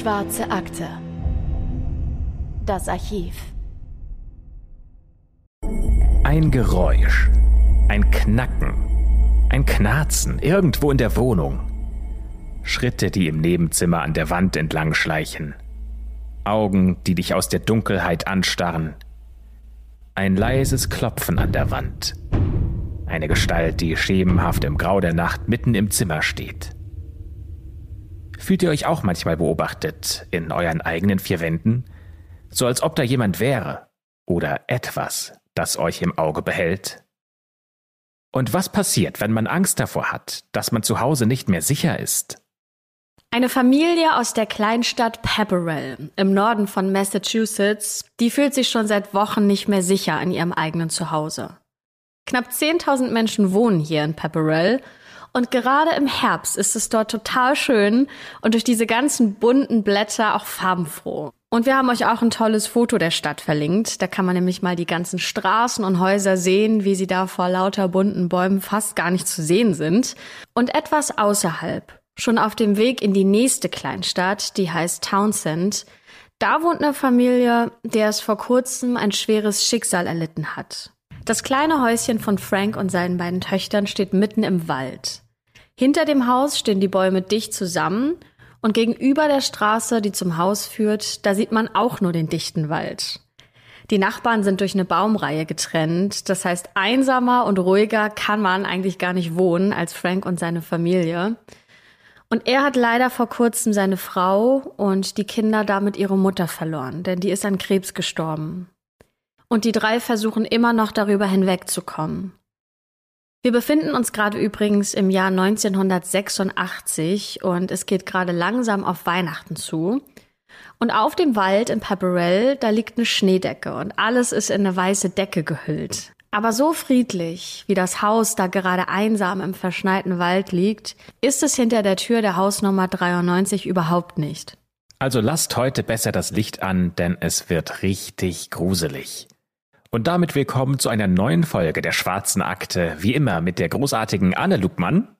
Schwarze Akte. Das Archiv. Ein Geräusch. Ein Knacken. Ein Knarzen irgendwo in der Wohnung. Schritte, die im Nebenzimmer an der Wand entlang schleichen. Augen, die dich aus der Dunkelheit anstarren. Ein leises Klopfen an der Wand. Eine Gestalt, die schemenhaft im Grau der Nacht mitten im Zimmer steht. Fühlt ihr euch auch manchmal beobachtet in euren eigenen vier Wänden? So als ob da jemand wäre oder etwas, das euch im Auge behält? Und was passiert, wenn man Angst davor hat, dass man zu Hause nicht mehr sicher ist? Eine Familie aus der Kleinstadt Pepperell im Norden von Massachusetts, die fühlt sich schon seit Wochen nicht mehr sicher in ihrem eigenen Zuhause. Knapp 10.000 Menschen wohnen hier in Pepperell und gerade im Herbst ist es dort total schön und durch diese ganzen bunten Blätter auch farbenfroh. Und wir haben euch auch ein tolles Foto der Stadt verlinkt. Da kann man nämlich mal die ganzen Straßen und Häuser sehen, wie sie da vor lauter bunten Bäumen fast gar nicht zu sehen sind. Und etwas außerhalb, schon auf dem Weg in die nächste Kleinstadt, die heißt Townsend, da wohnt eine Familie, der es vor kurzem ein schweres Schicksal erlitten hat. Das kleine Häuschen von Frank und seinen beiden Töchtern steht mitten im Wald. Hinter dem Haus stehen die Bäume dicht zusammen und gegenüber der Straße, die zum Haus führt, da sieht man auch nur den dichten Wald. Die Nachbarn sind durch eine Baumreihe getrennt. Das heißt, einsamer und ruhiger kann man eigentlich gar nicht wohnen als Frank und seine Familie. Und er hat leider vor kurzem seine Frau und die Kinder damit ihre Mutter verloren, denn die ist an Krebs gestorben. Und die drei versuchen immer noch darüber hinwegzukommen. Wir befinden uns gerade übrigens im Jahr 1986 und es geht gerade langsam auf Weihnachten zu. Und auf dem Wald in Pepperell, da liegt eine Schneedecke und alles ist in eine weiße Decke gehüllt. Aber so friedlich, wie das Haus da gerade einsam im verschneiten Wald liegt, ist es hinter der Tür der Hausnummer 93 überhaupt nicht. Also lasst heute besser das Licht an, denn es wird richtig gruselig. Und damit willkommen zu einer neuen Folge der Schwarzen Akte, wie immer mit der großartigen Anne Lugmann.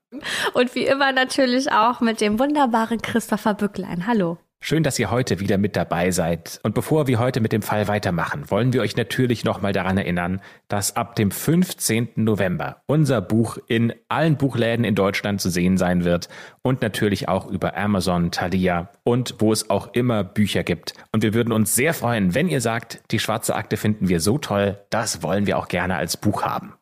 Und wie immer natürlich auch mit dem wunderbaren Christopher Bücklein. Hallo. Schön, dass ihr heute wieder mit dabei seid. Und bevor wir heute mit dem Fall weitermachen, wollen wir euch natürlich nochmal daran erinnern, dass ab dem 15. November unser Buch in allen Buchläden in Deutschland zu sehen sein wird und natürlich auch über Amazon, Thalia und wo es auch immer Bücher gibt. Und wir würden uns sehr freuen, wenn ihr sagt, die schwarze Akte finden wir so toll, das wollen wir auch gerne als Buch haben.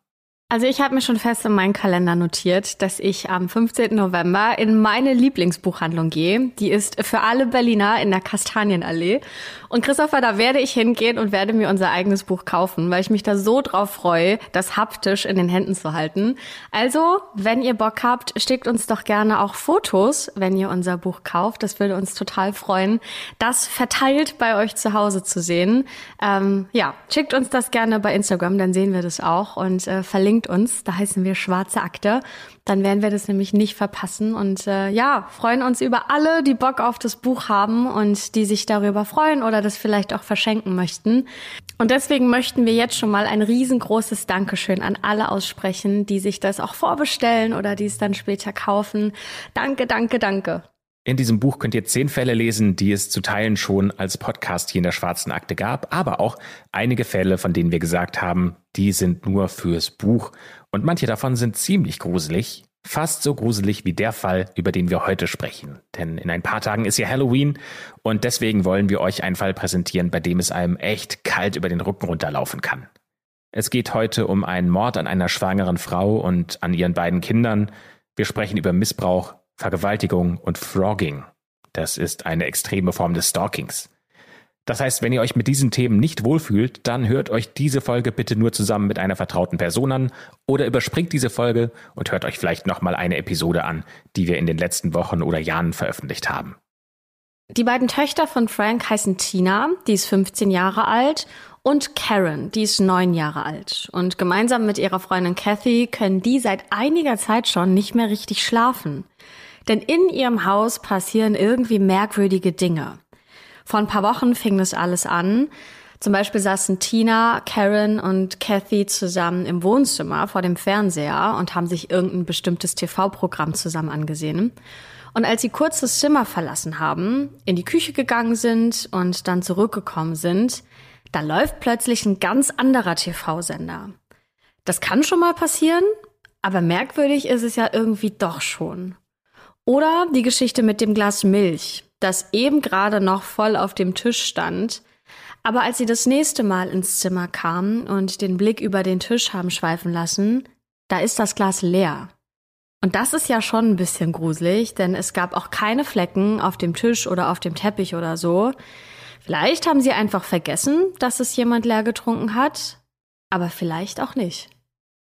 Also ich habe mir schon fest in meinen Kalender notiert, dass ich am 15. November in meine Lieblingsbuchhandlung gehe. Die ist für alle Berliner in der Kastanienallee. Und Christopher, da werde ich hingehen und werde mir unser eigenes Buch kaufen, weil ich mich da so drauf freue, das haptisch in den Händen zu halten. Also, wenn ihr Bock habt, schickt uns doch gerne auch Fotos, wenn ihr unser Buch kauft. Das würde uns total freuen, das verteilt bei euch zu Hause zu sehen. Ähm, ja, schickt uns das gerne bei Instagram, dann sehen wir das auch und äh, verlinkt verlinkt uns, da heißen wir Schwarze Akte. Dann werden wir das nämlich nicht verpassen und äh, ja, freuen uns über alle, die Bock auf das Buch haben und die sich darüber freuen oder das vielleicht auch verschenken möchten. Und deswegen möchten wir jetzt schon mal ein riesengroßes Dankeschön an alle aussprechen, die sich das auch vorbestellen oder die es dann später kaufen. Danke, danke, danke. In diesem Buch könnt ihr zehn Fälle lesen, die es zu Teilen schon als Podcast hier in der Schwarzen Akte gab, aber auch einige Fälle, von denen wir gesagt haben, die sind nur fürs Buch. Und manche davon sind ziemlich gruselig, fast so gruselig wie der Fall, über den wir heute sprechen. Denn in ein paar Tagen ist ja Halloween und deswegen wollen wir euch einen Fall präsentieren, bei dem es einem echt kalt über den Rücken runterlaufen kann. Es geht heute um einen Mord an einer schwangeren Frau und an ihren beiden Kindern. Wir sprechen über Missbrauch, Vergewaltigung und Frogging. Das ist eine extreme Form des Stalkings. Das heißt, wenn ihr euch mit diesen Themen nicht wohlfühlt, dann hört euch diese Folge bitte nur zusammen mit einer vertrauten Person an oder überspringt diese Folge und hört euch vielleicht nochmal eine Episode an, die wir in den letzten Wochen oder Jahren veröffentlicht haben. Die beiden Töchter von Frank heißen Tina, die ist 15 Jahre alt, und Karen, die ist neun Jahre alt. Und gemeinsam mit ihrer Freundin Kathy können die seit einiger Zeit schon nicht mehr richtig schlafen. Denn in ihrem Haus passieren irgendwie merkwürdige Dinge. Vor ein paar Wochen fing das alles an. Zum Beispiel saßen Tina, Karen und Kathy zusammen im Wohnzimmer vor dem Fernseher und haben sich irgendein bestimmtes TV-Programm zusammen angesehen. Und als sie kurz das Zimmer verlassen haben, in die Küche gegangen sind und dann zurückgekommen sind, da läuft plötzlich ein ganz anderer TV-Sender. Das kann schon mal passieren, aber merkwürdig ist es ja irgendwie doch schon. Oder die Geschichte mit dem Glas Milch, das eben gerade noch voll auf dem Tisch stand, aber als sie das nächste Mal ins Zimmer kamen und den Blick über den Tisch haben schweifen lassen, da ist das Glas leer. Und das ist ja schon ein bisschen gruselig, denn es gab auch keine Flecken auf dem Tisch oder auf dem Teppich oder so. Vielleicht haben sie einfach vergessen, dass es jemand leer getrunken hat, aber vielleicht auch nicht.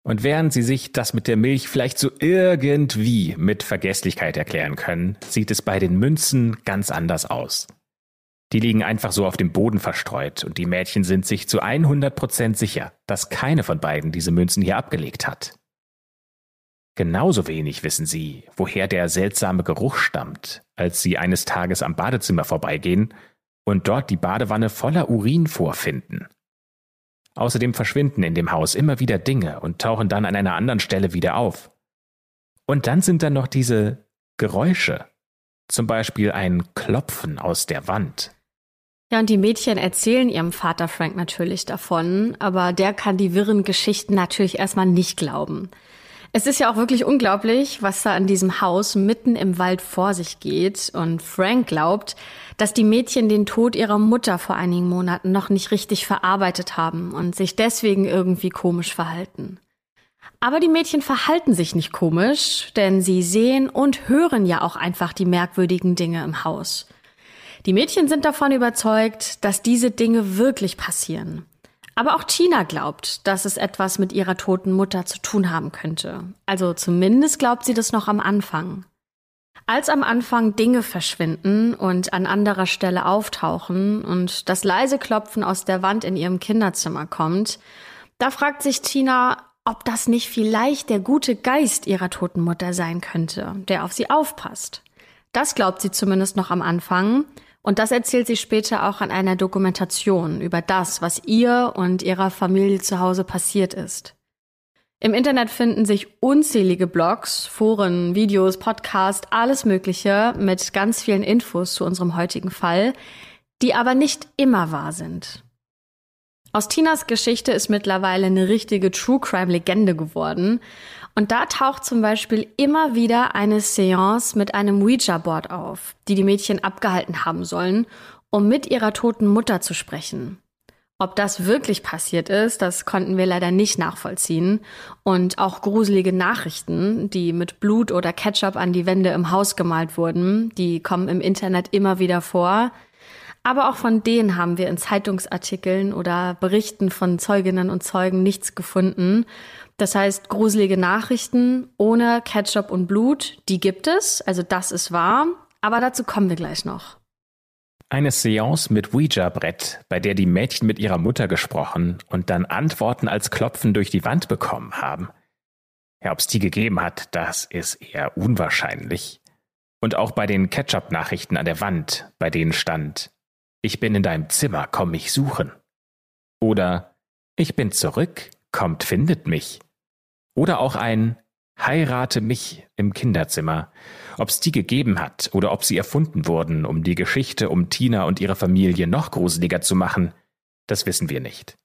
Und während sie sich das mit der Milch vielleicht so irgendwie mit Vergesslichkeit erklären können, sieht es bei den Münzen ganz anders aus. Die liegen einfach so auf dem Boden verstreut und die Mädchen sind sich zu 100 Prozent sicher, dass keine von beiden diese Münzen hier abgelegt hat. Genauso wenig wissen sie, woher der seltsame Geruch stammt, als sie eines Tages am Badezimmer vorbeigehen und dort die Badewanne voller Urin vorfinden. Außerdem verschwinden in dem Haus immer wieder Dinge und tauchen dann an einer anderen Stelle wieder auf. Und dann sind da noch diese Geräusche, zum Beispiel ein Klopfen aus der Wand. Ja, und die Mädchen erzählen ihrem Vater Frank natürlich davon, aber der kann die wirren Geschichten natürlich erstmal nicht glauben. Es ist ja auch wirklich unglaublich, was da in diesem Haus mitten im Wald vor sich geht. Und Frank glaubt, dass die Mädchen den Tod ihrer Mutter vor einigen Monaten noch nicht richtig verarbeitet haben und sich deswegen irgendwie komisch verhalten. Aber die Mädchen verhalten sich nicht komisch, denn sie sehen und hören ja auch einfach die merkwürdigen Dinge im Haus. Die Mädchen sind davon überzeugt, dass diese Dinge wirklich passieren. Aber auch Tina glaubt, dass es etwas mit ihrer toten Mutter zu tun haben könnte. Also zumindest glaubt sie das noch am Anfang. Als am Anfang Dinge verschwinden und an anderer Stelle auftauchen und das leise Klopfen aus der Wand in ihrem Kinderzimmer kommt, da fragt sich Tina, ob das nicht vielleicht der gute Geist ihrer toten Mutter sein könnte, der auf sie aufpasst. Das glaubt sie zumindest noch am Anfang und das erzählt sie später auch an einer Dokumentation über das, was ihr und ihrer Familie zu Hause passiert ist. Im Internet finden sich unzählige Blogs, Foren, Videos, Podcasts, alles Mögliche mit ganz vielen Infos zu unserem heutigen Fall, die aber nicht immer wahr sind. Aus Tinas Geschichte ist mittlerweile eine richtige True Crime Legende geworden und da taucht zum Beispiel immer wieder eine Seance mit einem Ouija-Board auf, die die Mädchen abgehalten haben sollen, um mit ihrer toten Mutter zu sprechen. Ob das wirklich passiert ist, das konnten wir leider nicht nachvollziehen. Und auch gruselige Nachrichten, die mit Blut oder Ketchup an die Wände im Haus gemalt wurden, die kommen im Internet immer wieder vor. Aber auch von denen haben wir in Zeitungsartikeln oder Berichten von Zeuginnen und Zeugen nichts gefunden. Das heißt, gruselige Nachrichten ohne Ketchup und Blut, die gibt es, also das ist wahr, aber dazu kommen wir gleich noch. Eine Seance mit Ouija-Brett, bei der die Mädchen mit ihrer Mutter gesprochen und dann Antworten als Klopfen durch die Wand bekommen haben. Ja, ob es die gegeben hat, das ist eher unwahrscheinlich. Und auch bei den Ketchup-Nachrichten an der Wand, bei denen stand, ich bin in deinem Zimmer, komm mich suchen. Oder ich bin zurück, kommt, findet mich. Oder auch ein Heirate mich im Kinderzimmer. Ob es die gegeben hat oder ob sie erfunden wurden, um die Geschichte um Tina und ihre Familie noch gruseliger zu machen, das wissen wir nicht.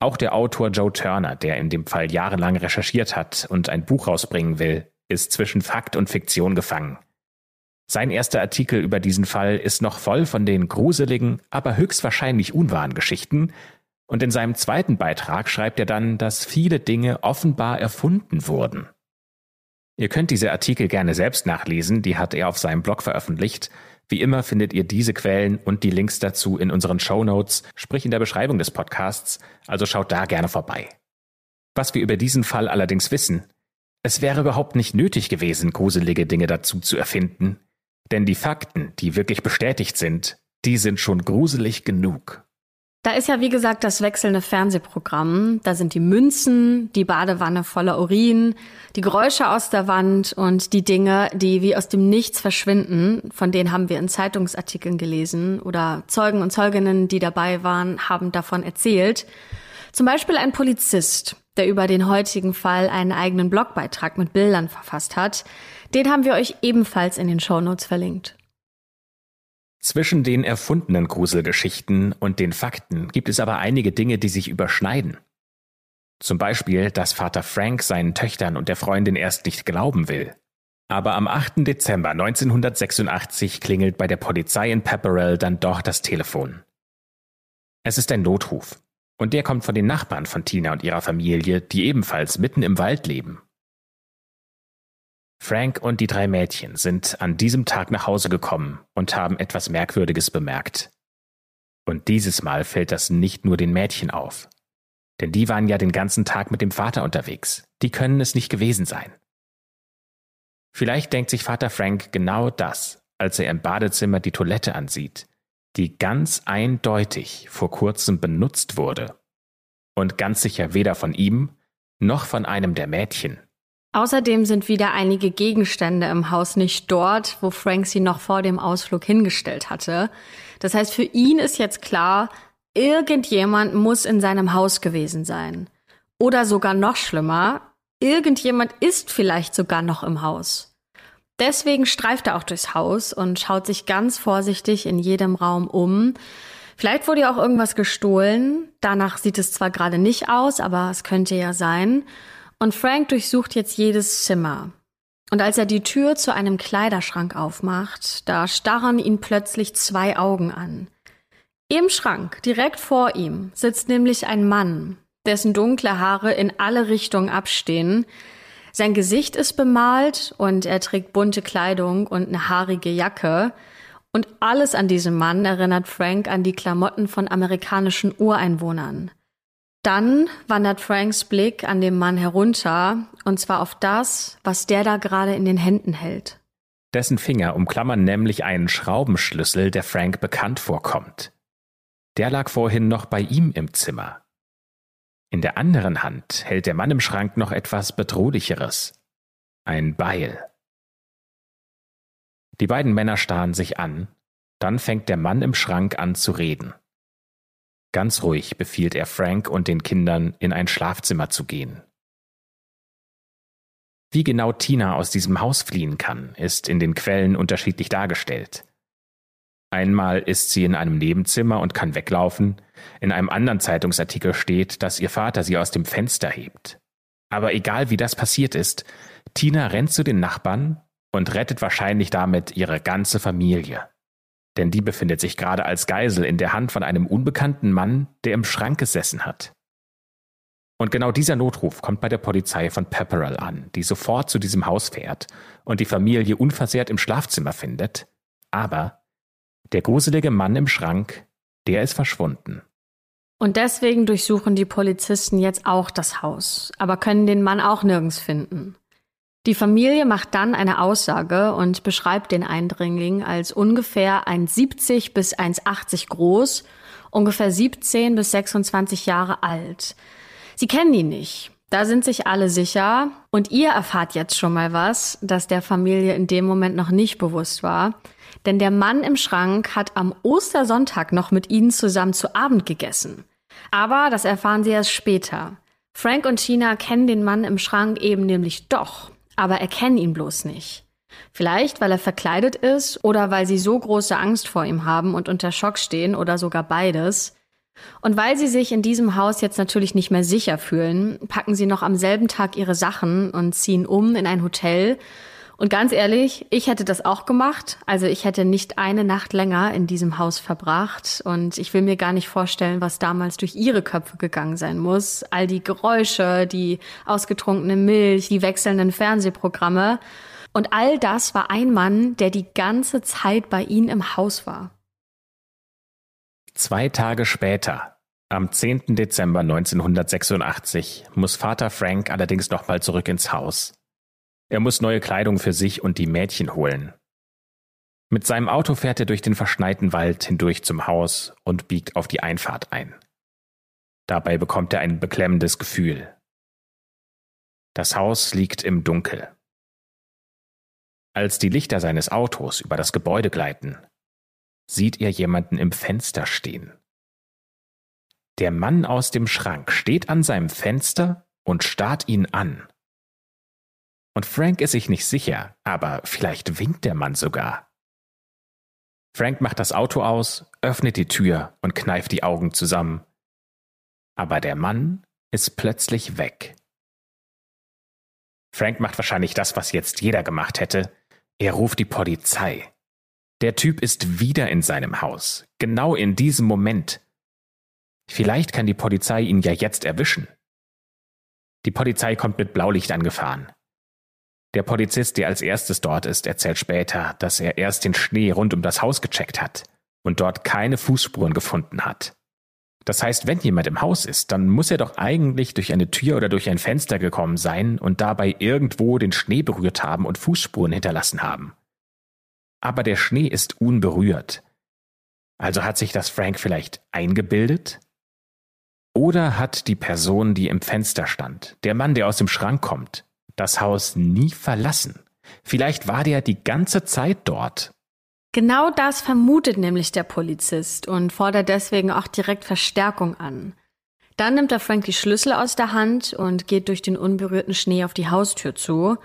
Auch der Autor Joe Turner, der in dem Fall jahrelang recherchiert hat und ein Buch rausbringen will, ist zwischen Fakt und Fiktion gefangen. Sein erster Artikel über diesen Fall ist noch voll von den gruseligen, aber höchstwahrscheinlich unwahren Geschichten, und in seinem zweiten Beitrag schreibt er dann, dass viele Dinge offenbar erfunden wurden. Ihr könnt diese Artikel gerne selbst nachlesen, die hat er auf seinem Blog veröffentlicht. Wie immer findet ihr diese Quellen und die Links dazu in unseren Show Notes, sprich in der Beschreibung des Podcasts, also schaut da gerne vorbei. Was wir über diesen Fall allerdings wissen, es wäre überhaupt nicht nötig gewesen, gruselige Dinge dazu zu erfinden, denn die Fakten, die wirklich bestätigt sind, die sind schon gruselig genug. Da ist ja, wie gesagt, das wechselnde Fernsehprogramm. Da sind die Münzen, die Badewanne voller Urin, die Geräusche aus der Wand und die Dinge, die wie aus dem Nichts verschwinden. Von denen haben wir in Zeitungsartikeln gelesen oder Zeugen und Zeuginnen, die dabei waren, haben davon erzählt. Zum Beispiel ein Polizist, der über den heutigen Fall einen eigenen Blogbeitrag mit Bildern verfasst hat. Den haben wir euch ebenfalls in den Shownotes verlinkt. Zwischen den erfundenen Gruselgeschichten und den Fakten gibt es aber einige Dinge, die sich überschneiden. Zum Beispiel, dass Vater Frank seinen Töchtern und der Freundin erst nicht glauben will. Aber am 8. Dezember 1986 klingelt bei der Polizei in Pepperell dann doch das Telefon. Es ist ein Notruf. Und der kommt von den Nachbarn von Tina und ihrer Familie, die ebenfalls mitten im Wald leben. Frank und die drei Mädchen sind an diesem Tag nach Hause gekommen und haben etwas Merkwürdiges bemerkt. Und dieses Mal fällt das nicht nur den Mädchen auf. Denn die waren ja den ganzen Tag mit dem Vater unterwegs. Die können es nicht gewesen sein. Vielleicht denkt sich Vater Frank genau das, als er im Badezimmer die Toilette ansieht die ganz eindeutig vor kurzem benutzt wurde. Und ganz sicher weder von ihm noch von einem der Mädchen. Außerdem sind wieder einige Gegenstände im Haus nicht dort, wo Frank sie noch vor dem Ausflug hingestellt hatte. Das heißt, für ihn ist jetzt klar, irgendjemand muss in seinem Haus gewesen sein. Oder sogar noch schlimmer, irgendjemand ist vielleicht sogar noch im Haus. Deswegen streift er auch durchs Haus und schaut sich ganz vorsichtig in jedem Raum um. Vielleicht wurde ja auch irgendwas gestohlen. Danach sieht es zwar gerade nicht aus, aber es könnte ja sein. Und Frank durchsucht jetzt jedes Zimmer. Und als er die Tür zu einem Kleiderschrank aufmacht, da starren ihn plötzlich zwei Augen an. Im Schrank, direkt vor ihm, sitzt nämlich ein Mann, dessen dunkle Haare in alle Richtungen abstehen, sein Gesicht ist bemalt und er trägt bunte Kleidung und eine haarige Jacke. Und alles an diesem Mann erinnert Frank an die Klamotten von amerikanischen Ureinwohnern. Dann wandert Franks Blick an dem Mann herunter, und zwar auf das, was der da gerade in den Händen hält. Dessen Finger umklammern nämlich einen Schraubenschlüssel, der Frank bekannt vorkommt. Der lag vorhin noch bei ihm im Zimmer. In der anderen Hand hält der Mann im Schrank noch etwas Bedrohlicheres. Ein Beil. Die beiden Männer starren sich an, dann fängt der Mann im Schrank an zu reden. Ganz ruhig befiehlt er Frank und den Kindern, in ein Schlafzimmer zu gehen. Wie genau Tina aus diesem Haus fliehen kann, ist in den Quellen unterschiedlich dargestellt. Einmal ist sie in einem Nebenzimmer und kann weglaufen. In einem anderen Zeitungsartikel steht, dass ihr Vater sie aus dem Fenster hebt. Aber egal wie das passiert ist, Tina rennt zu den Nachbarn und rettet wahrscheinlich damit ihre ganze Familie. Denn die befindet sich gerade als Geisel in der Hand von einem unbekannten Mann, der im Schrank gesessen hat. Und genau dieser Notruf kommt bei der Polizei von Pepperell an, die sofort zu diesem Haus fährt und die Familie unversehrt im Schlafzimmer findet. Aber der gruselige Mann im Schrank, der ist verschwunden. Und deswegen durchsuchen die Polizisten jetzt auch das Haus, aber können den Mann auch nirgends finden. Die Familie macht dann eine Aussage und beschreibt den Eindringling als ungefähr 1,70 bis 1,80 groß, ungefähr 17 bis 26 Jahre alt. Sie kennen ihn nicht. Da sind sich alle sicher. Und ihr erfahrt jetzt schon mal was, das der Familie in dem Moment noch nicht bewusst war. Denn der Mann im Schrank hat am Ostersonntag noch mit ihnen zusammen zu Abend gegessen. Aber das erfahren sie erst später. Frank und Tina kennen den Mann im Schrank eben nämlich doch, aber erkennen ihn bloß nicht. Vielleicht, weil er verkleidet ist oder weil sie so große Angst vor ihm haben und unter Schock stehen oder sogar beides. Und weil sie sich in diesem Haus jetzt natürlich nicht mehr sicher fühlen, packen sie noch am selben Tag ihre Sachen und ziehen um in ein Hotel und ganz ehrlich, ich hätte das auch gemacht. Also ich hätte nicht eine Nacht länger in diesem Haus verbracht. Und ich will mir gar nicht vorstellen, was damals durch ihre Köpfe gegangen sein muss. All die Geräusche, die ausgetrunkene Milch, die wechselnden Fernsehprogramme. Und all das war ein Mann, der die ganze Zeit bei ihnen im Haus war. Zwei Tage später, am 10. Dezember 1986, muss Vater Frank allerdings nochmal zurück ins Haus. Er muss neue Kleidung für sich und die Mädchen holen. Mit seinem Auto fährt er durch den verschneiten Wald hindurch zum Haus und biegt auf die Einfahrt ein. Dabei bekommt er ein beklemmendes Gefühl. Das Haus liegt im Dunkel. Als die Lichter seines Autos über das Gebäude gleiten, sieht er jemanden im Fenster stehen. Der Mann aus dem Schrank steht an seinem Fenster und starrt ihn an. Und Frank ist sich nicht sicher, aber vielleicht winkt der Mann sogar. Frank macht das Auto aus, öffnet die Tür und kneift die Augen zusammen. Aber der Mann ist plötzlich weg. Frank macht wahrscheinlich das, was jetzt jeder gemacht hätte. Er ruft die Polizei. Der Typ ist wieder in seinem Haus, genau in diesem Moment. Vielleicht kann die Polizei ihn ja jetzt erwischen. Die Polizei kommt mit Blaulicht angefahren. Der Polizist, der als erstes dort ist, erzählt später, dass er erst den Schnee rund um das Haus gecheckt hat und dort keine Fußspuren gefunden hat. Das heißt, wenn jemand im Haus ist, dann muss er doch eigentlich durch eine Tür oder durch ein Fenster gekommen sein und dabei irgendwo den Schnee berührt haben und Fußspuren hinterlassen haben. Aber der Schnee ist unberührt. Also hat sich das Frank vielleicht eingebildet? Oder hat die Person, die im Fenster stand, der Mann, der aus dem Schrank kommt, das Haus nie verlassen? Vielleicht war der die ganze Zeit dort. Genau das vermutet nämlich der Polizist und fordert deswegen auch direkt Verstärkung an. Dann nimmt er Frank die Schlüssel aus der Hand und geht durch den unberührten Schnee auf die Haustür zu.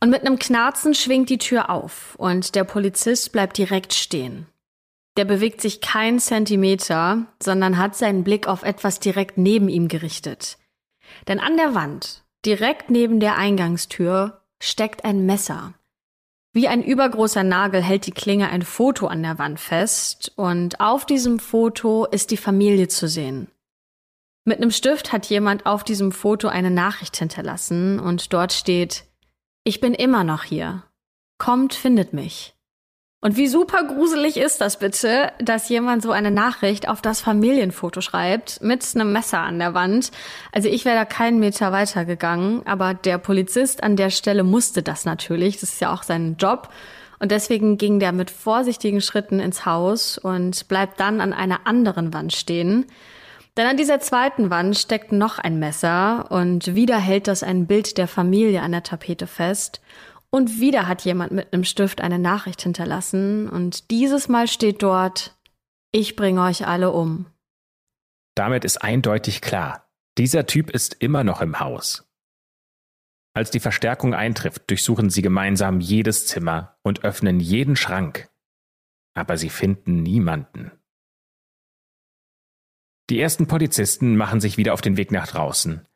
Und mit einem Knarzen schwingt die Tür auf und der Polizist bleibt direkt stehen. Der bewegt sich keinen Zentimeter, sondern hat seinen Blick auf etwas direkt neben ihm gerichtet. Denn an der Wand, direkt neben der Eingangstür, steckt ein Messer. Wie ein übergroßer Nagel hält die Klinge ein Foto an der Wand fest und auf diesem Foto ist die Familie zu sehen. Mit einem Stift hat jemand auf diesem Foto eine Nachricht hinterlassen und dort steht, ich bin immer noch hier. Kommt, findet mich. Und wie super gruselig ist das bitte, dass jemand so eine Nachricht auf das Familienfoto schreibt, mit einem Messer an der Wand. Also ich wäre da keinen Meter weiter gegangen, aber der Polizist an der Stelle musste das natürlich. Das ist ja auch sein Job. Und deswegen ging der mit vorsichtigen Schritten ins Haus und bleibt dann an einer anderen Wand stehen. Denn an dieser zweiten Wand steckt noch ein Messer und wieder hält das ein Bild der Familie an der Tapete fest. Und wieder hat jemand mit einem Stift eine Nachricht hinterlassen und dieses Mal steht dort, ich bringe euch alle um. Damit ist eindeutig klar, dieser Typ ist immer noch im Haus. Als die Verstärkung eintrifft, durchsuchen sie gemeinsam jedes Zimmer und öffnen jeden Schrank. Aber sie finden niemanden. Die ersten Polizisten machen sich wieder auf den Weg nach draußen.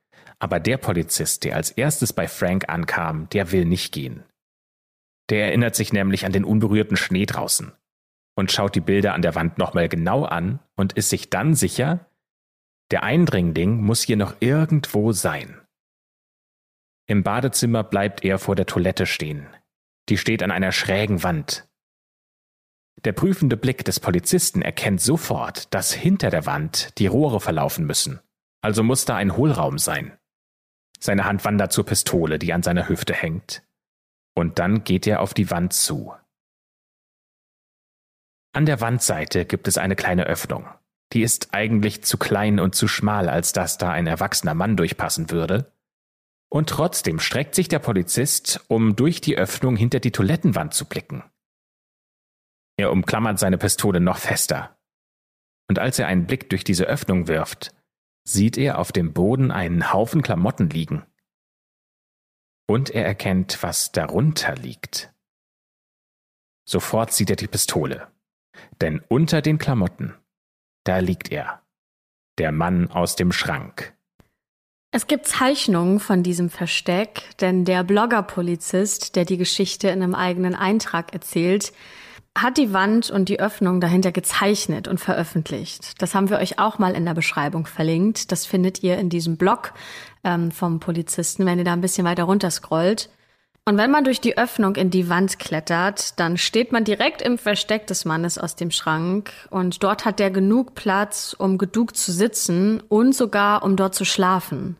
Aber der Polizist, der als erstes bei Frank ankam, der will nicht gehen. Der erinnert sich nämlich an den unberührten Schnee draußen und schaut die Bilder an der Wand nochmal genau an und ist sich dann sicher, der Eindringling muss hier noch irgendwo sein. Im Badezimmer bleibt er vor der Toilette stehen. Die steht an einer schrägen Wand. Der prüfende Blick des Polizisten erkennt sofort, dass hinter der Wand die Rohre verlaufen müssen. Also muss da ein Hohlraum sein. Seine Hand wandert zur Pistole, die an seiner Hüfte hängt und dann geht er auf die Wand zu. An der Wandseite gibt es eine kleine Öffnung. Die ist eigentlich zu klein und zu schmal, als dass da ein erwachsener Mann durchpassen würde. Und trotzdem streckt sich der Polizist, um durch die Öffnung hinter die Toilettenwand zu blicken. Er umklammert seine Pistole noch fester. Und als er einen Blick durch diese Öffnung wirft, sieht er auf dem Boden einen Haufen Klamotten liegen. Und er erkennt, was darunter liegt. Sofort sieht er die Pistole. Denn unter den Klamotten, da liegt er. Der Mann aus dem Schrank. Es gibt Zeichnungen von diesem Versteck, denn der Blogger-Polizist, der die Geschichte in einem eigenen Eintrag erzählt, hat die Wand und die Öffnung dahinter gezeichnet und veröffentlicht. Das haben wir euch auch mal in der Beschreibung verlinkt. Das findet ihr in diesem Blog ähm, vom Polizisten, wenn ihr da ein bisschen weiter runter scrollt. Und wenn man durch die Öffnung in die Wand klettert, dann steht man direkt im Versteck des Mannes aus dem Schrank und dort hat er genug Platz, um geduckt zu sitzen und sogar um dort zu schlafen.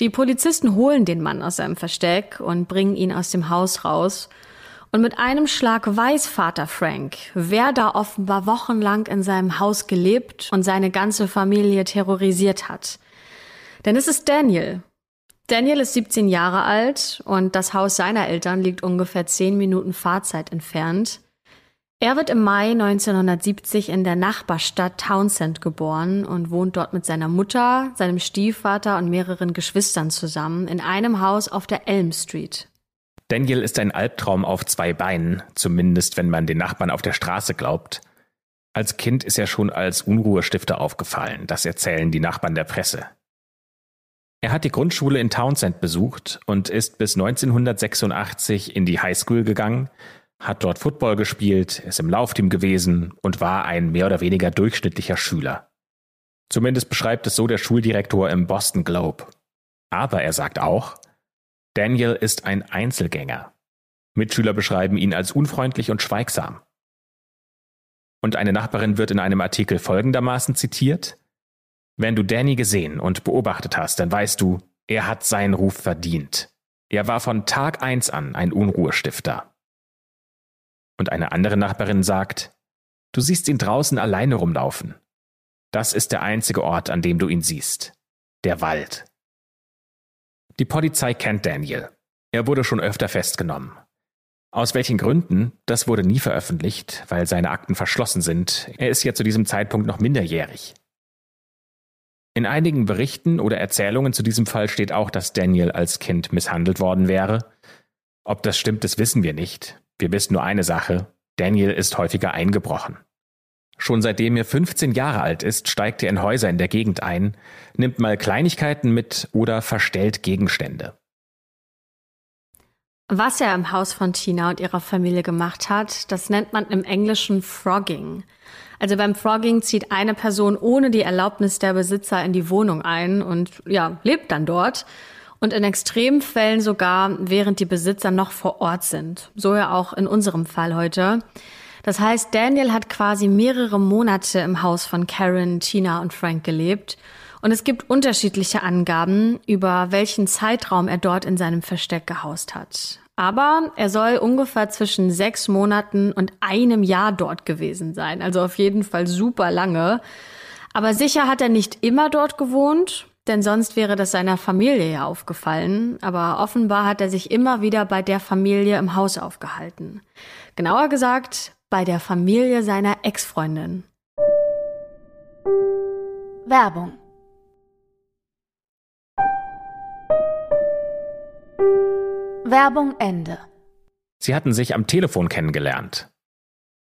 Die Polizisten holen den Mann aus seinem Versteck und bringen ihn aus dem Haus raus und mit einem Schlag weiß Vater Frank, wer da offenbar wochenlang in seinem Haus gelebt und seine ganze Familie terrorisiert hat. Denn es ist Daniel. Daniel ist 17 Jahre alt und das Haus seiner Eltern liegt ungefähr 10 Minuten Fahrzeit entfernt. Er wird im Mai 1970 in der Nachbarstadt Townsend geboren und wohnt dort mit seiner Mutter, seinem Stiefvater und mehreren Geschwistern zusammen in einem Haus auf der Elm Street. Daniel ist ein Albtraum auf zwei Beinen, zumindest wenn man den Nachbarn auf der Straße glaubt. Als Kind ist er schon als Unruhestifter aufgefallen, das erzählen die Nachbarn der Presse. Er hat die Grundschule in Townsend besucht und ist bis 1986 in die Highschool gegangen, hat dort Football gespielt, ist im Laufteam gewesen und war ein mehr oder weniger durchschnittlicher Schüler. Zumindest beschreibt es so der Schuldirektor im Boston Globe. Aber er sagt auch, Daniel ist ein Einzelgänger. Mitschüler beschreiben ihn als unfreundlich und schweigsam. Und eine Nachbarin wird in einem Artikel folgendermaßen zitiert, wenn du Danny gesehen und beobachtet hast, dann weißt du, er hat seinen Ruf verdient. Er war von Tag eins an ein Unruhestifter. Und eine andere Nachbarin sagt, du siehst ihn draußen alleine rumlaufen. Das ist der einzige Ort, an dem du ihn siehst. Der Wald. Die Polizei kennt Daniel. Er wurde schon öfter festgenommen. Aus welchen Gründen, das wurde nie veröffentlicht, weil seine Akten verschlossen sind. Er ist ja zu diesem Zeitpunkt noch minderjährig. In einigen Berichten oder Erzählungen zu diesem Fall steht auch, dass Daniel als Kind misshandelt worden wäre. Ob das stimmt, das wissen wir nicht. Wir wissen nur eine Sache. Daniel ist häufiger eingebrochen. Schon seitdem er 15 Jahre alt ist, steigt er in Häuser in der Gegend ein, nimmt mal Kleinigkeiten mit oder verstellt Gegenstände. Was er im Haus von Tina und ihrer Familie gemacht hat, das nennt man im Englischen Frogging. Also beim Frogging zieht eine Person ohne die Erlaubnis der Besitzer in die Wohnung ein und ja, lebt dann dort. Und in Extremfällen sogar, während die Besitzer noch vor Ort sind. So ja auch in unserem Fall heute. Das heißt, Daniel hat quasi mehrere Monate im Haus von Karen, Tina und Frank gelebt. Und es gibt unterschiedliche Angaben, über welchen Zeitraum er dort in seinem Versteck gehaust hat. Aber er soll ungefähr zwischen sechs Monaten und einem Jahr dort gewesen sein. Also auf jeden Fall super lange. Aber sicher hat er nicht immer dort gewohnt, denn sonst wäre das seiner Familie ja aufgefallen. Aber offenbar hat er sich immer wieder bei der Familie im Haus aufgehalten. Genauer gesagt, bei der Familie seiner Ex-Freundin. Werbung Werbung Ende. Sie hatten sich am Telefon kennengelernt.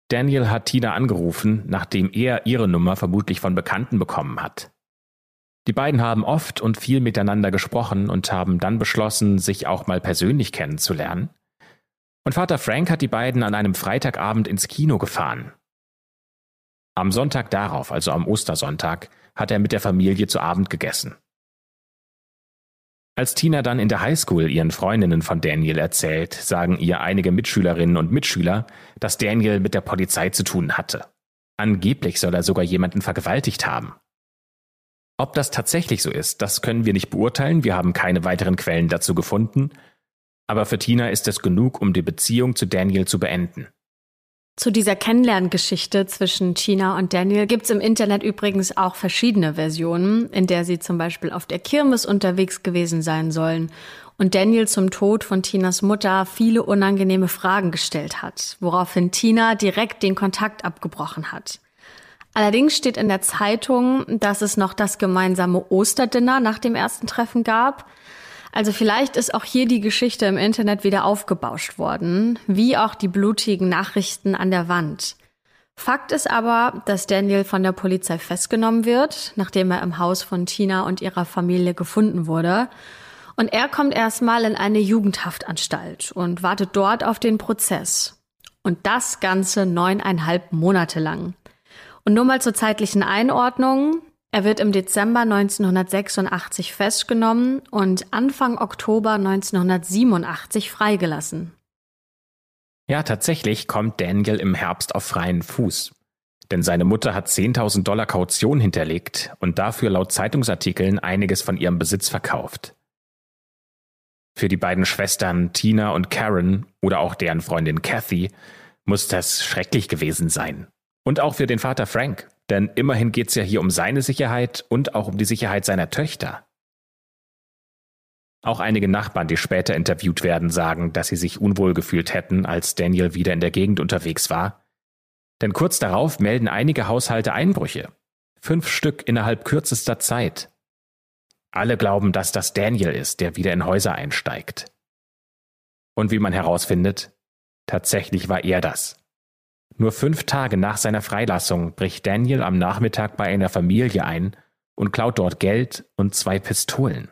Daniel hat Tina angerufen, nachdem er ihre Nummer vermutlich von Bekannten bekommen hat. Die beiden haben oft und viel miteinander gesprochen und haben dann beschlossen, sich auch mal persönlich kennenzulernen. Und Vater Frank hat die beiden an einem Freitagabend ins Kino gefahren. Am Sonntag darauf, also am Ostersonntag, hat er mit der Familie zu Abend gegessen. Als Tina dann in der Highschool ihren Freundinnen von Daniel erzählt, sagen ihr einige Mitschülerinnen und Mitschüler, dass Daniel mit der Polizei zu tun hatte. Angeblich soll er sogar jemanden vergewaltigt haben. Ob das tatsächlich so ist, das können wir nicht beurteilen, wir haben keine weiteren Quellen dazu gefunden, aber für Tina ist es genug, um die Beziehung zu Daniel zu beenden. Zu dieser Kennenlerngeschichte zwischen Tina und Daniel gibt's im Internet übrigens auch verschiedene Versionen, in der sie zum Beispiel auf der Kirmes unterwegs gewesen sein sollen und Daniel zum Tod von Tinas Mutter viele unangenehme Fragen gestellt hat, woraufhin Tina direkt den Kontakt abgebrochen hat. Allerdings steht in der Zeitung, dass es noch das gemeinsame Osterdinner nach dem ersten Treffen gab, also vielleicht ist auch hier die Geschichte im Internet wieder aufgebauscht worden, wie auch die blutigen Nachrichten an der Wand. Fakt ist aber, dass Daniel von der Polizei festgenommen wird, nachdem er im Haus von Tina und ihrer Familie gefunden wurde. Und er kommt erstmal in eine Jugendhaftanstalt und wartet dort auf den Prozess. Und das Ganze neuneinhalb Monate lang. Und nur mal zur zeitlichen Einordnung. Er wird im Dezember 1986 festgenommen und Anfang Oktober 1987 freigelassen. Ja, tatsächlich kommt Daniel im Herbst auf freien Fuß. Denn seine Mutter hat 10.000 Dollar Kaution hinterlegt und dafür laut Zeitungsartikeln einiges von ihrem Besitz verkauft. Für die beiden Schwestern Tina und Karen oder auch deren Freundin Kathy muss das schrecklich gewesen sein. Und auch für den Vater Frank, denn immerhin geht es ja hier um seine Sicherheit und auch um die Sicherheit seiner Töchter. Auch einige Nachbarn, die später interviewt werden, sagen, dass sie sich unwohl gefühlt hätten, als Daniel wieder in der Gegend unterwegs war. Denn kurz darauf melden einige Haushalte Einbrüche. Fünf Stück innerhalb kürzester Zeit. Alle glauben, dass das Daniel ist, der wieder in Häuser einsteigt. Und wie man herausfindet, tatsächlich war er das. Nur fünf Tage nach seiner Freilassung bricht Daniel am Nachmittag bei einer Familie ein und klaut dort Geld und zwei Pistolen.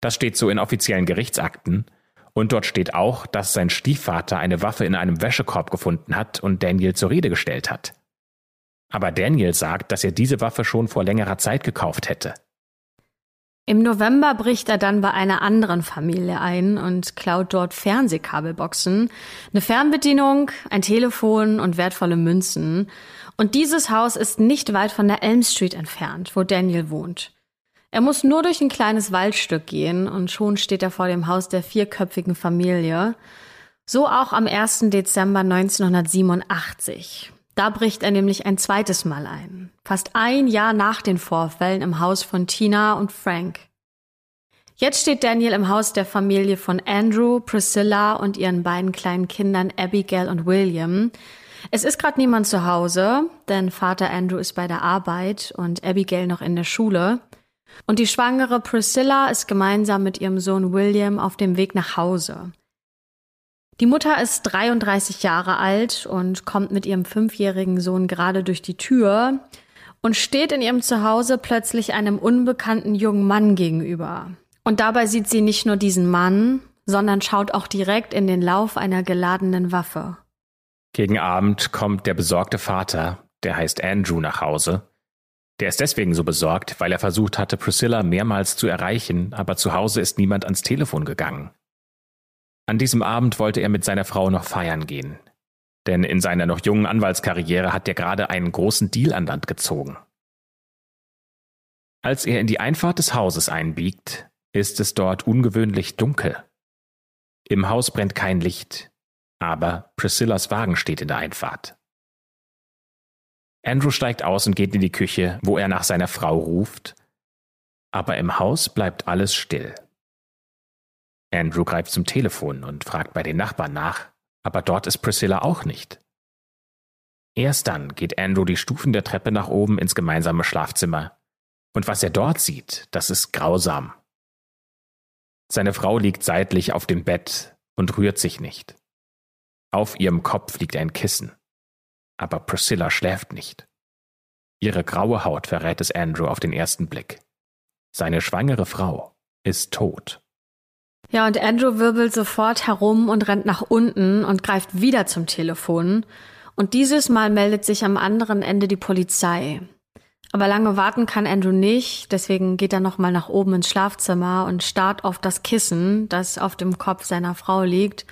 Das steht so in offiziellen Gerichtsakten, und dort steht auch, dass sein Stiefvater eine Waffe in einem Wäschekorb gefunden hat und Daniel zur Rede gestellt hat. Aber Daniel sagt, dass er diese Waffe schon vor längerer Zeit gekauft hätte. Im November bricht er dann bei einer anderen Familie ein und klaut dort Fernsehkabelboxen, eine Fernbedienung, ein Telefon und wertvolle Münzen. Und dieses Haus ist nicht weit von der Elm Street entfernt, wo Daniel wohnt. Er muss nur durch ein kleines Waldstück gehen und schon steht er vor dem Haus der vierköpfigen Familie. So auch am 1. Dezember 1987. Da bricht er nämlich ein zweites Mal ein, fast ein Jahr nach den Vorfällen im Haus von Tina und Frank. Jetzt steht Daniel im Haus der Familie von Andrew, Priscilla und ihren beiden kleinen Kindern Abigail und William. Es ist gerade niemand zu Hause, denn Vater Andrew ist bei der Arbeit und Abigail noch in der Schule. Und die schwangere Priscilla ist gemeinsam mit ihrem Sohn William auf dem Weg nach Hause. Die Mutter ist 33 Jahre alt und kommt mit ihrem fünfjährigen Sohn gerade durch die Tür und steht in ihrem Zuhause plötzlich einem unbekannten jungen Mann gegenüber. Und dabei sieht sie nicht nur diesen Mann, sondern schaut auch direkt in den Lauf einer geladenen Waffe. Gegen Abend kommt der besorgte Vater, der heißt Andrew, nach Hause. Der ist deswegen so besorgt, weil er versucht hatte, Priscilla mehrmals zu erreichen, aber zu Hause ist niemand ans Telefon gegangen. An diesem Abend wollte er mit seiner Frau noch feiern gehen. Denn in seiner noch jungen Anwaltskarriere hat er gerade einen großen Deal an Land gezogen. Als er in die Einfahrt des Hauses einbiegt, ist es dort ungewöhnlich dunkel. Im Haus brennt kein Licht, aber Priscillas Wagen steht in der Einfahrt. Andrew steigt aus und geht in die Küche, wo er nach seiner Frau ruft, aber im Haus bleibt alles still. Andrew greift zum Telefon und fragt bei den Nachbarn nach, aber dort ist Priscilla auch nicht. Erst dann geht Andrew die Stufen der Treppe nach oben ins gemeinsame Schlafzimmer. Und was er dort sieht, das ist grausam. Seine Frau liegt seitlich auf dem Bett und rührt sich nicht. Auf ihrem Kopf liegt ein Kissen. Aber Priscilla schläft nicht. Ihre graue Haut verrät es Andrew auf den ersten Blick. Seine schwangere Frau ist tot. Ja, und Andrew wirbelt sofort herum und rennt nach unten und greift wieder zum Telefon. Und dieses Mal meldet sich am anderen Ende die Polizei. Aber lange warten kann Andrew nicht, deswegen geht er nochmal nach oben ins Schlafzimmer und starrt auf das Kissen, das auf dem Kopf seiner Frau liegt.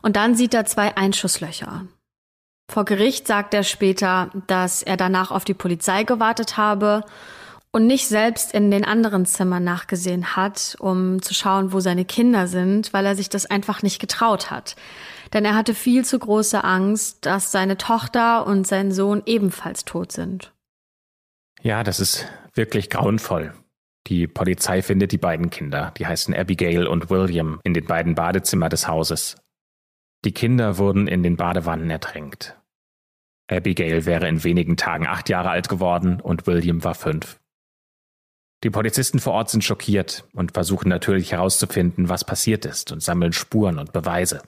Und dann sieht er zwei Einschusslöcher. Vor Gericht sagt er später, dass er danach auf die Polizei gewartet habe und nicht selbst in den anderen Zimmern nachgesehen hat, um zu schauen, wo seine Kinder sind, weil er sich das einfach nicht getraut hat. Denn er hatte viel zu große Angst, dass seine Tochter und sein Sohn ebenfalls tot sind. Ja, das ist wirklich grauenvoll. Die Polizei findet die beiden Kinder, die heißen Abigail und William, in den beiden Badezimmer des Hauses. Die Kinder wurden in den Badewannen ertränkt. Abigail wäre in wenigen Tagen acht Jahre alt geworden und William war fünf. Die Polizisten vor Ort sind schockiert und versuchen natürlich herauszufinden, was passiert ist und sammeln Spuren und Beweise.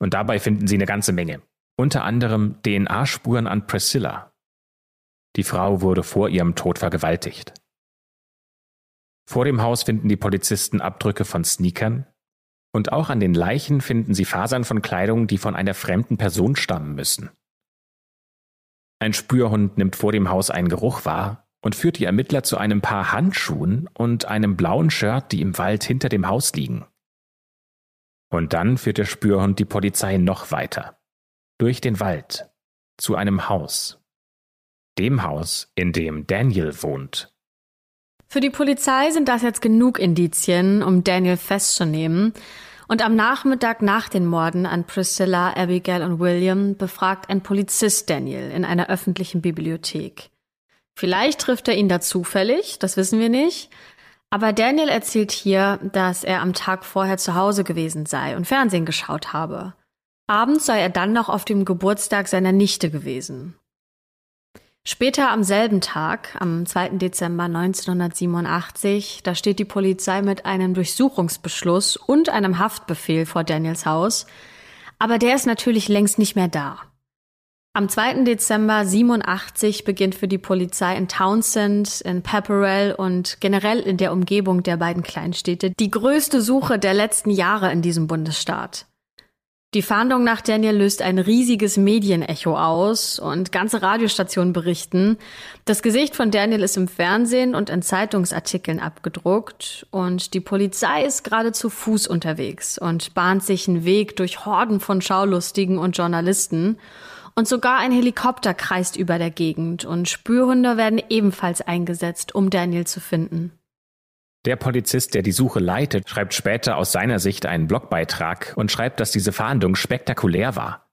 Und dabei finden sie eine ganze Menge. Unter anderem DNA-Spuren an Priscilla. Die Frau wurde vor ihrem Tod vergewaltigt. Vor dem Haus finden die Polizisten Abdrücke von Sneakern und auch an den Leichen finden sie Fasern von Kleidung, die von einer fremden Person stammen müssen. Ein Spürhund nimmt vor dem Haus einen Geruch wahr und führt die Ermittler zu einem Paar Handschuhen und einem blauen Shirt, die im Wald hinter dem Haus liegen. Und dann führt der Spürhund die Polizei noch weiter. Durch den Wald. Zu einem Haus. Dem Haus, in dem Daniel wohnt. Für die Polizei sind das jetzt genug Indizien, um Daniel festzunehmen. Und am Nachmittag nach den Morden an Priscilla, Abigail und William befragt ein Polizist Daniel in einer öffentlichen Bibliothek. Vielleicht trifft er ihn da zufällig, das wissen wir nicht. Aber Daniel erzählt hier, dass er am Tag vorher zu Hause gewesen sei und Fernsehen geschaut habe. Abends sei er dann noch auf dem Geburtstag seiner Nichte gewesen. Später am selben Tag, am 2. Dezember 1987, da steht die Polizei mit einem Durchsuchungsbeschluss und einem Haftbefehl vor Daniels Haus. Aber der ist natürlich längst nicht mehr da. Am 2. Dezember 87 beginnt für die Polizei in Townsend, in Pepperell und generell in der Umgebung der beiden Kleinstädte die größte Suche der letzten Jahre in diesem Bundesstaat. Die Fahndung nach Daniel löst ein riesiges Medienecho aus und ganze Radiostationen berichten. Das Gesicht von Daniel ist im Fernsehen und in Zeitungsartikeln abgedruckt und die Polizei ist gerade zu Fuß unterwegs und bahnt sich einen Weg durch Horden von Schaulustigen und Journalisten. Und sogar ein Helikopter kreist über der Gegend und Spürhunde werden ebenfalls eingesetzt, um Daniel zu finden. Der Polizist, der die Suche leitet, schreibt später aus seiner Sicht einen Blogbeitrag und schreibt, dass diese Fahndung spektakulär war.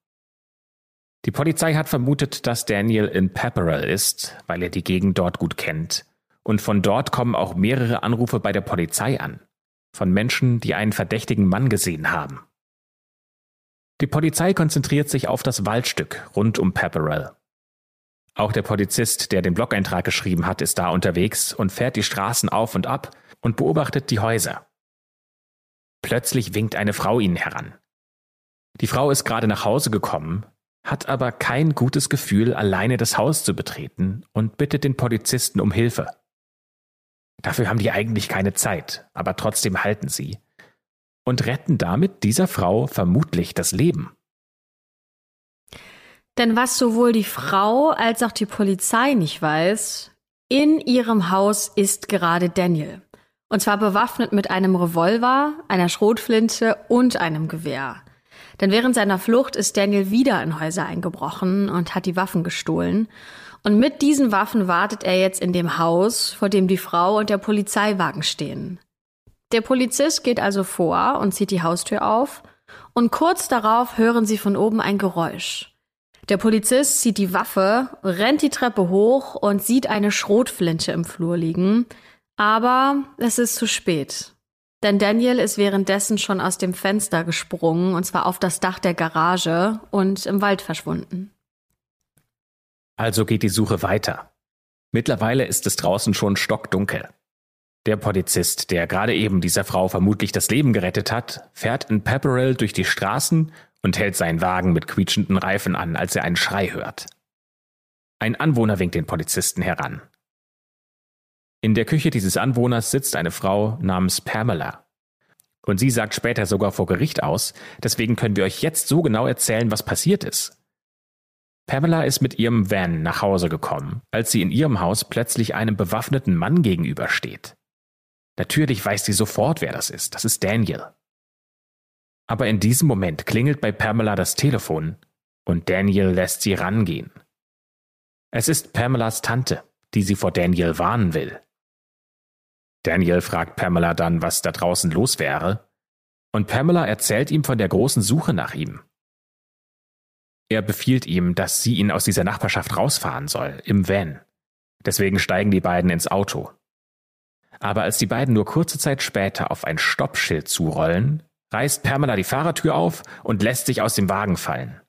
Die Polizei hat vermutet, dass Daniel in Pepperell ist, weil er die Gegend dort gut kennt. Und von dort kommen auch mehrere Anrufe bei der Polizei an. Von Menschen, die einen verdächtigen Mann gesehen haben. Die Polizei konzentriert sich auf das Waldstück rund um Pepperell. Auch der Polizist, der den Blog-Eintrag geschrieben hat, ist da unterwegs und fährt die Straßen auf und ab und beobachtet die Häuser. Plötzlich winkt eine Frau ihnen heran. Die Frau ist gerade nach Hause gekommen, hat aber kein gutes Gefühl, alleine das Haus zu betreten und bittet den Polizisten um Hilfe. Dafür haben die eigentlich keine Zeit, aber trotzdem halten sie und retten damit dieser Frau vermutlich das Leben. Denn was sowohl die Frau als auch die Polizei nicht weiß, in ihrem Haus ist gerade Daniel. Und zwar bewaffnet mit einem Revolver, einer Schrotflinte und einem Gewehr. Denn während seiner Flucht ist Daniel wieder in Häuser eingebrochen und hat die Waffen gestohlen. Und mit diesen Waffen wartet er jetzt in dem Haus, vor dem die Frau und der Polizeiwagen stehen. Der Polizist geht also vor und zieht die Haustür auf. Und kurz darauf hören sie von oben ein Geräusch. Der Polizist zieht die Waffe, rennt die Treppe hoch und sieht eine Schrotflinte im Flur liegen, aber es ist zu spät. Denn Daniel ist währenddessen schon aus dem Fenster gesprungen, und zwar auf das Dach der Garage und im Wald verschwunden. Also geht die Suche weiter. Mittlerweile ist es draußen schon stockdunkel. Der Polizist, der gerade eben dieser Frau vermutlich das Leben gerettet hat, fährt in Pepperell durch die Straßen und hält seinen Wagen mit quietschenden Reifen an, als er einen Schrei hört. Ein Anwohner winkt den Polizisten heran. In der Küche dieses Anwohners sitzt eine Frau namens Pamela. Und sie sagt später sogar vor Gericht aus, deswegen können wir euch jetzt so genau erzählen, was passiert ist. Pamela ist mit ihrem Van nach Hause gekommen, als sie in ihrem Haus plötzlich einem bewaffneten Mann gegenübersteht. Natürlich weiß sie sofort, wer das ist. Das ist Daniel. Aber in diesem Moment klingelt bei Pamela das Telefon und Daniel lässt sie rangehen. Es ist Pamelas Tante, die sie vor Daniel warnen will. Daniel fragt Pamela dann, was da draußen los wäre, und Pamela erzählt ihm von der großen Suche nach ihm. Er befiehlt ihm, dass sie ihn aus dieser Nachbarschaft rausfahren soll, im Van. Deswegen steigen die beiden ins Auto. Aber als die beiden nur kurze Zeit später auf ein Stoppschild zurollen, reißt Pamela die Fahrertür auf und lässt sich aus dem Wagen fallen.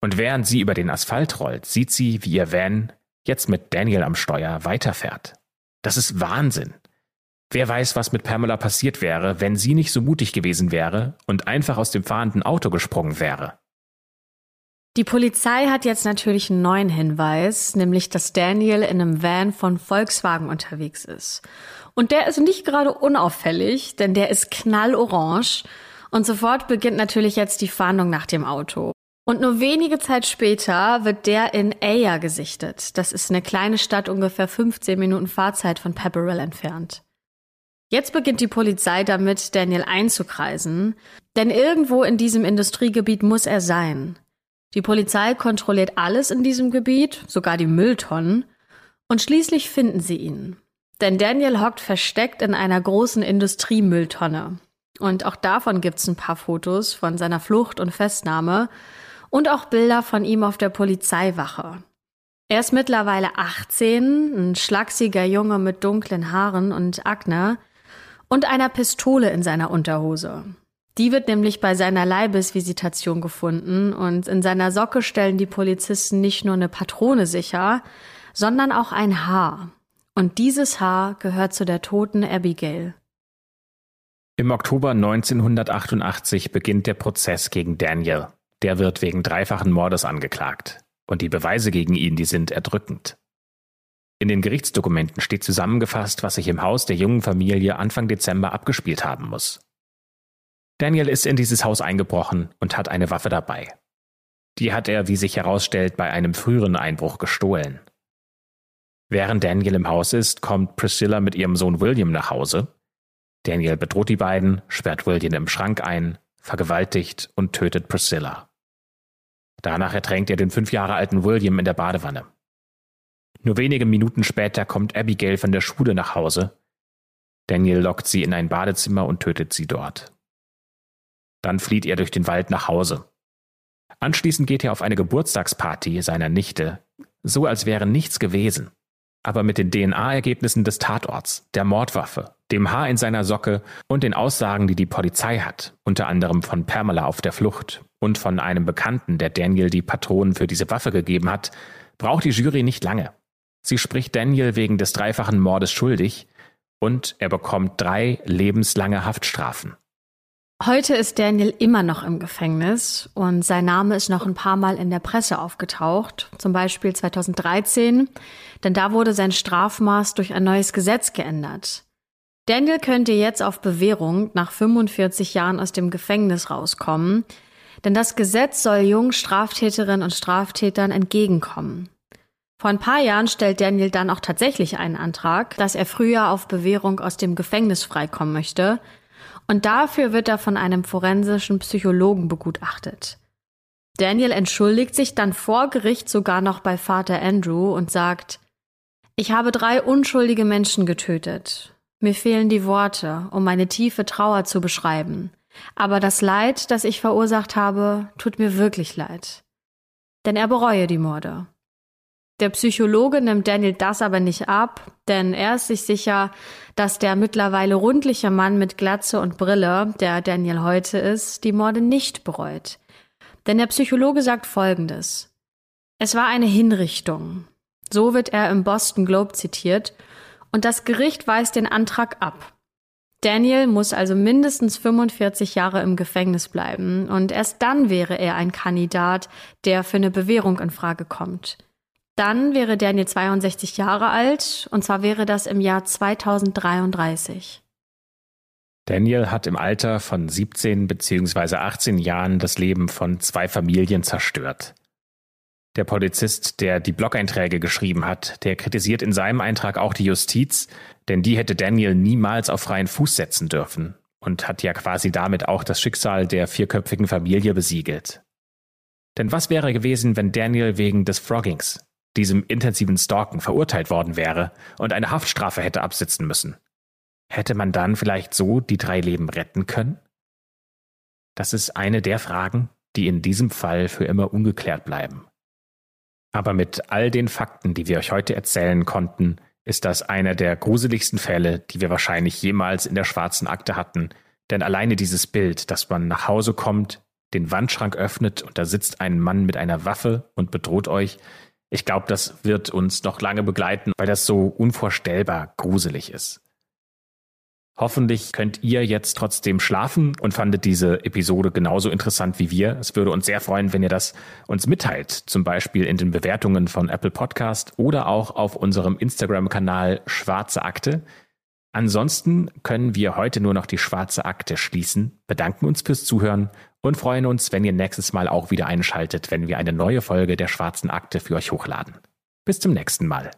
Und während sie über den Asphalt rollt, sieht sie, wie ihr Van, jetzt mit Daniel am Steuer, weiterfährt. Das ist Wahnsinn. Wer weiß, was mit Pamela passiert wäre, wenn sie nicht so mutig gewesen wäre und einfach aus dem fahrenden Auto gesprungen wäre. Die Polizei hat jetzt natürlich einen neuen Hinweis, nämlich dass Daniel in einem Van von Volkswagen unterwegs ist. Und der ist nicht gerade unauffällig, denn der ist knallorange. Und sofort beginnt natürlich jetzt die Fahndung nach dem Auto. Und nur wenige Zeit später wird der in Aya gesichtet. Das ist eine kleine Stadt ungefähr 15 Minuten Fahrzeit von Pepperell entfernt. Jetzt beginnt die Polizei damit, Daniel einzukreisen, denn irgendwo in diesem Industriegebiet muss er sein. Die Polizei kontrolliert alles in diesem Gebiet, sogar die Mülltonnen, und schließlich finden sie ihn. Denn Daniel hockt versteckt in einer großen Industriemülltonne. Und auch davon gibt's ein paar Fotos von seiner Flucht und Festnahme, und auch Bilder von ihm auf der Polizeiwache. Er ist mittlerweile 18, ein schlachsiger Junge mit dunklen Haaren und Akne und einer Pistole in seiner Unterhose. Die wird nämlich bei seiner Leibesvisitation gefunden und in seiner Socke stellen die Polizisten nicht nur eine Patrone sicher, sondern auch ein Haar. Und dieses Haar gehört zu der toten Abigail. Im Oktober 1988 beginnt der Prozess gegen Daniel. Der wird wegen dreifachen Mordes angeklagt. Und die Beweise gegen ihn, die sind erdrückend. In den Gerichtsdokumenten steht zusammengefasst, was sich im Haus der jungen Familie Anfang Dezember abgespielt haben muss. Daniel ist in dieses Haus eingebrochen und hat eine Waffe dabei. Die hat er, wie sich herausstellt, bei einem früheren Einbruch gestohlen. Während Daniel im Haus ist, kommt Priscilla mit ihrem Sohn William nach Hause. Daniel bedroht die beiden, sperrt William im Schrank ein, vergewaltigt und tötet Priscilla. Danach ertränkt er den fünf Jahre alten William in der Badewanne. Nur wenige Minuten später kommt Abigail von der Schule nach Hause. Daniel lockt sie in ein Badezimmer und tötet sie dort. Dann flieht er durch den Wald nach Hause. Anschließend geht er auf eine Geburtstagsparty seiner Nichte, so als wäre nichts gewesen. Aber mit den DNA-Ergebnissen des Tatorts, der Mordwaffe, dem Haar in seiner Socke und den Aussagen, die die Polizei hat, unter anderem von Pamela auf der Flucht und von einem Bekannten, der Daniel die Patronen für diese Waffe gegeben hat, braucht die Jury nicht lange. Sie spricht Daniel wegen des dreifachen Mordes schuldig und er bekommt drei lebenslange Haftstrafen. Heute ist Daniel immer noch im Gefängnis und sein Name ist noch ein paar Mal in der Presse aufgetaucht, zum Beispiel 2013, denn da wurde sein Strafmaß durch ein neues Gesetz geändert. Daniel könnte jetzt auf Bewährung nach 45 Jahren aus dem Gefängnis rauskommen, denn das Gesetz soll jungen Straftäterinnen und Straftätern entgegenkommen. Vor ein paar Jahren stellt Daniel dann auch tatsächlich einen Antrag, dass er früher auf Bewährung aus dem Gefängnis freikommen möchte, und dafür wird er von einem forensischen Psychologen begutachtet. Daniel entschuldigt sich dann vor Gericht sogar noch bei Vater Andrew und sagt, ich habe drei unschuldige Menschen getötet. Mir fehlen die Worte, um meine tiefe Trauer zu beschreiben. Aber das Leid, das ich verursacht habe, tut mir wirklich leid. Denn er bereue die Morde. Der Psychologe nimmt Daniel das aber nicht ab, denn er ist sich sicher, dass der mittlerweile rundliche Mann mit Glatze und Brille, der Daniel heute ist, die Morde nicht bereut. Denn der Psychologe sagt Folgendes. Es war eine Hinrichtung. So wird er im Boston Globe zitiert, und das Gericht weist den Antrag ab. Daniel muss also mindestens 45 Jahre im Gefängnis bleiben, und erst dann wäre er ein Kandidat, der für eine Bewährung in Frage kommt. Dann wäre Daniel 62 Jahre alt und zwar wäre das im Jahr 2033. Daniel hat im Alter von 17 bzw. 18 Jahren das Leben von zwei Familien zerstört. Der Polizist, der die Blog-Einträge geschrieben hat, der kritisiert in seinem Eintrag auch die Justiz, denn die hätte Daniel niemals auf freien Fuß setzen dürfen und hat ja quasi damit auch das Schicksal der vierköpfigen Familie besiegelt. Denn was wäre gewesen, wenn Daniel wegen des Froggings, diesem intensiven Stalken verurteilt worden wäre und eine Haftstrafe hätte absitzen müssen. Hätte man dann vielleicht so die drei Leben retten können? Das ist eine der Fragen, die in diesem Fall für immer ungeklärt bleiben. Aber mit all den Fakten, die wir euch heute erzählen konnten, ist das einer der gruseligsten Fälle, die wir wahrscheinlich jemals in der schwarzen Akte hatten, denn alleine dieses Bild, dass man nach Hause kommt, den Wandschrank öffnet und da sitzt ein Mann mit einer Waffe und bedroht euch, ich glaube, das wird uns noch lange begleiten, weil das so unvorstellbar gruselig ist. Hoffentlich könnt ihr jetzt trotzdem schlafen und fandet diese Episode genauso interessant wie wir. Es würde uns sehr freuen, wenn ihr das uns mitteilt, zum Beispiel in den Bewertungen von Apple Podcast oder auch auf unserem Instagram-Kanal Schwarze Akte. Ansonsten können wir heute nur noch die Schwarze Akte schließen, bedanken uns fürs Zuhören und freuen uns, wenn ihr nächstes Mal auch wieder einschaltet, wenn wir eine neue Folge der Schwarzen Akte für euch hochladen. Bis zum nächsten Mal.